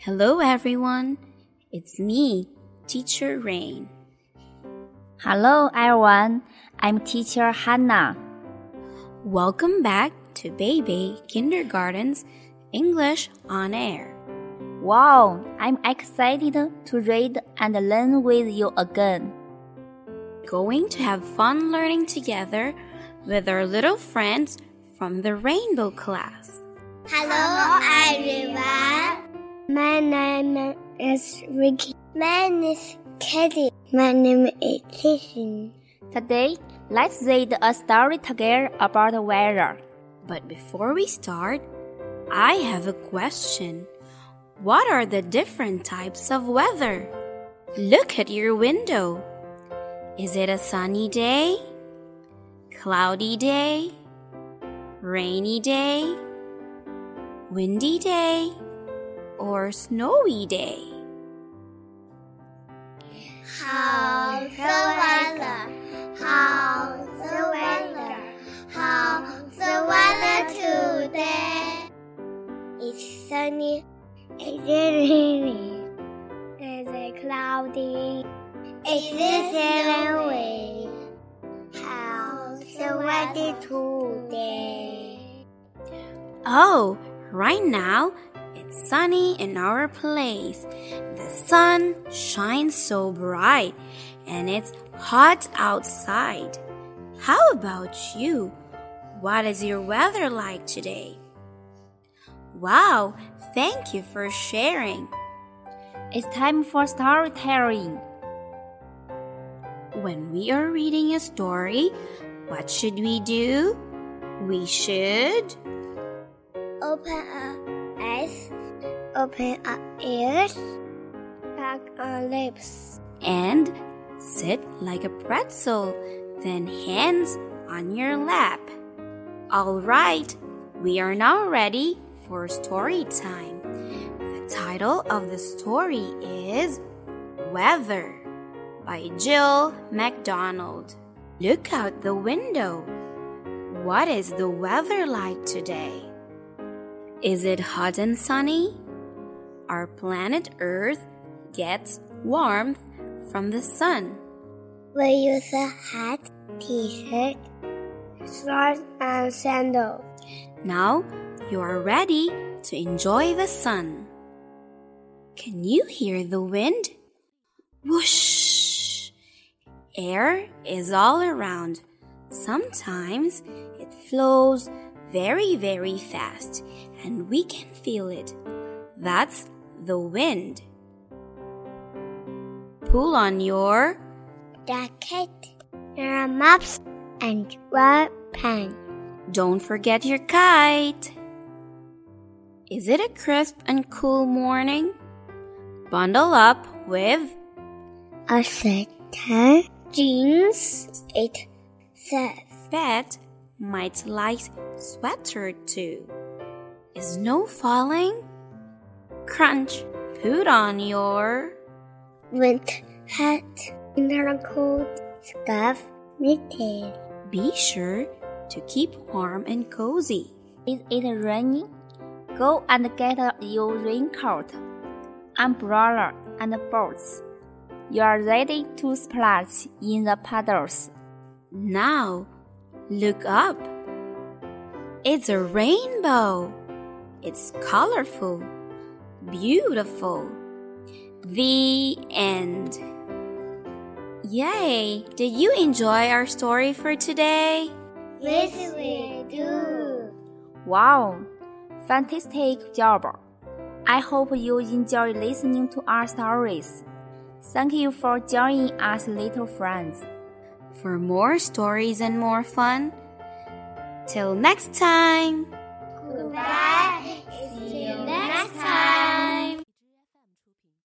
Hello, everyone. It's me, Teacher Reign. Hello, everyone. I'm Teacher Hannah. Welcome back to Baby Kindergarten's English on Air. Wow, I'm excited to read and learn with you again. Going to have fun learning together with our little friends from the Rainbow class. Hello, everyone. My name is Ricky. My name is Katie. My name is Tiffany. Today, let's read a story together about the weather. But before we start, I have a question. What are the different types of weather? Look at your window. Is it a sunny day? Cloudy day? Rainy day? Windy day? Or snowy day? How's the weather? How's the weather? How's the weather today? It's sunny. Is it rainy? Is it cloudy? Is it snowy? How's the weather today? Oh, right now it's sunny in our place. The sun shines so bright and it's hot outside. How about you? What is your weather like today? Wow, thank you for sharing. It's time for storytelling. When we are reading a story, what should we do? We should open our eyes, open our ears, pack our lips, and sit like a pretzel, then hands on your lap. All right, we are now ready for story time. The title of the story is Weather by Jill McDonald. Look out the window. What is the weather like today? Is it hot and sunny? Our planet Earth gets warmth from the sun. We use a hat, t-shirt, shorts, and sandals. Now you are ready to enjoy the sun. Can you hear the wind? Whoosh! Air is all around. Sometimes it flows very, very fast and we can feel it. That's the wind. Pull on your jacket, your maps, and your pen. Don't forget your kite. Is it a crisp and cool morning? Bundle up with a sweater, jeans, it says. Bet might like sweater too. Is no falling? Crunch, put on your winter hat, winter coat, scarf, mittens. Be sure to keep warm and cozy. Is it raining? Go and get your raincoat, umbrella, and boots. You are ready to splash in the puddles. Now, look up. It's a rainbow. It's colorful, beautiful. The end. Yay! Did you enjoy our story for today? Yes, we do. Wow! Fantastic job! I hope you enjoy listening to our stories. Thank you for joining us, little friends. For more stories and more fun, till next time. Goodbye. See you next time.